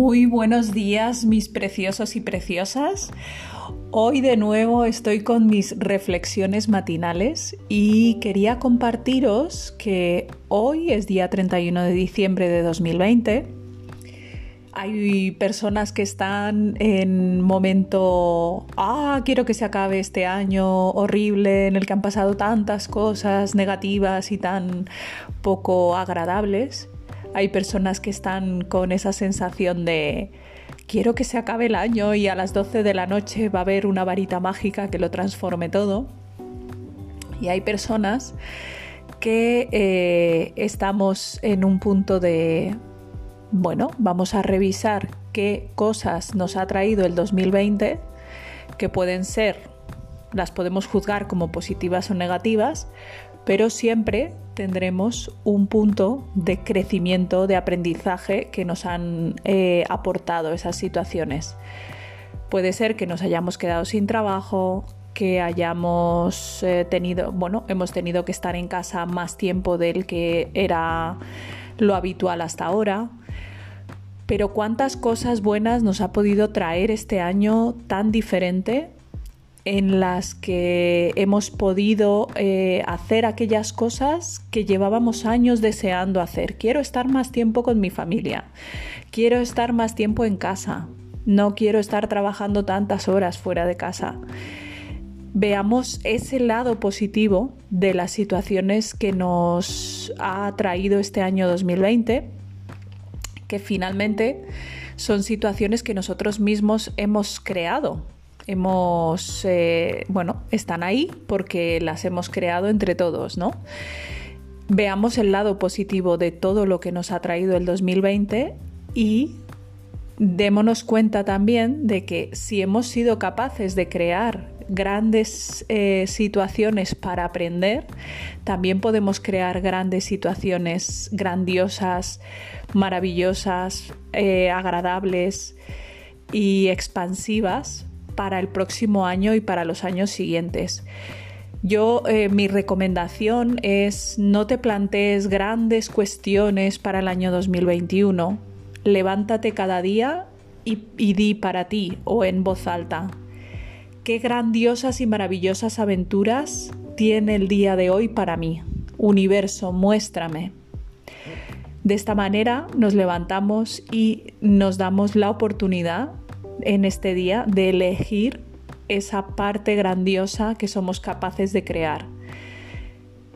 Muy buenos días mis preciosos y preciosas. Hoy de nuevo estoy con mis reflexiones matinales y quería compartiros que hoy es día 31 de diciembre de 2020. Hay personas que están en momento, ah, quiero que se acabe este año horrible en el que han pasado tantas cosas negativas y tan poco agradables hay personas que están con esa sensación de quiero que se acabe el año y a las 12 de la noche va a haber una varita mágica que lo transforme todo. Y hay personas que eh, estamos en un punto de, bueno, vamos a revisar qué cosas nos ha traído el 2020, que pueden ser, las podemos juzgar como positivas o negativas, pero siempre tendremos un punto de crecimiento, de aprendizaje que nos han eh, aportado esas situaciones. Puede ser que nos hayamos quedado sin trabajo, que hayamos eh, tenido, bueno, hemos tenido que estar en casa más tiempo del que era lo habitual hasta ahora. Pero cuántas cosas buenas nos ha podido traer este año tan diferente en las que hemos podido eh, hacer aquellas cosas que llevábamos años deseando hacer. Quiero estar más tiempo con mi familia, quiero estar más tiempo en casa, no quiero estar trabajando tantas horas fuera de casa. Veamos ese lado positivo de las situaciones que nos ha traído este año 2020, que finalmente son situaciones que nosotros mismos hemos creado hemos, eh, bueno, están ahí porque las hemos creado entre todos, ¿no? Veamos el lado positivo de todo lo que nos ha traído el 2020 y démonos cuenta también de que si hemos sido capaces de crear grandes eh, situaciones para aprender, también podemos crear grandes situaciones grandiosas, maravillosas, eh, agradables y expansivas para el próximo año y para los años siguientes. Yo, eh, mi recomendación es no te plantees grandes cuestiones para el año 2021. Levántate cada día y, y di para ti o en voz alta. Qué grandiosas y maravillosas aventuras tiene el día de hoy para mí. Universo, muéstrame. De esta manera nos levantamos y nos damos la oportunidad en este día de elegir esa parte grandiosa que somos capaces de crear.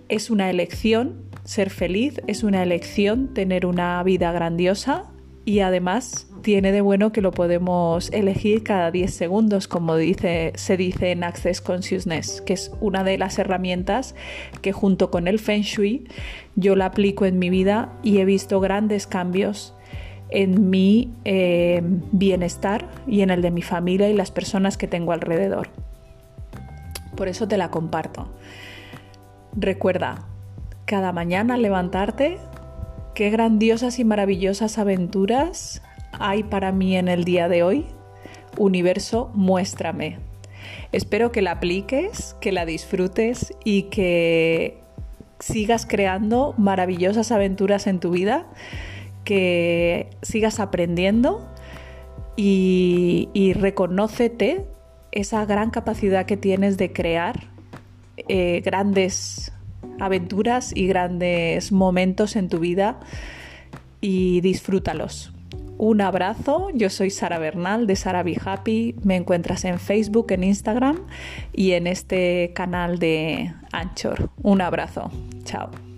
Es una elección ser feliz, es una elección tener una vida grandiosa y además tiene de bueno que lo podemos elegir cada 10 segundos, como dice, se dice en Access Consciousness, que es una de las herramientas que junto con el Feng Shui yo la aplico en mi vida y he visto grandes cambios en mi eh, bienestar y en el de mi familia y las personas que tengo alrededor. Por eso te la comparto. Recuerda, cada mañana levantarte, qué grandiosas y maravillosas aventuras hay para mí en el día de hoy. Universo, muéstrame. Espero que la apliques, que la disfrutes y que sigas creando maravillosas aventuras en tu vida que sigas aprendiendo y, reconócete esa gran capacidad que tienes de crear eh, grandes aventuras y grandes momentos en tu vida y disfrútalos. Un abrazo, yo soy Sara Bernal de Sara Be Happy, me encuentras en Facebook, en Instagram y en este canal de Anchor. Un abrazo, chao.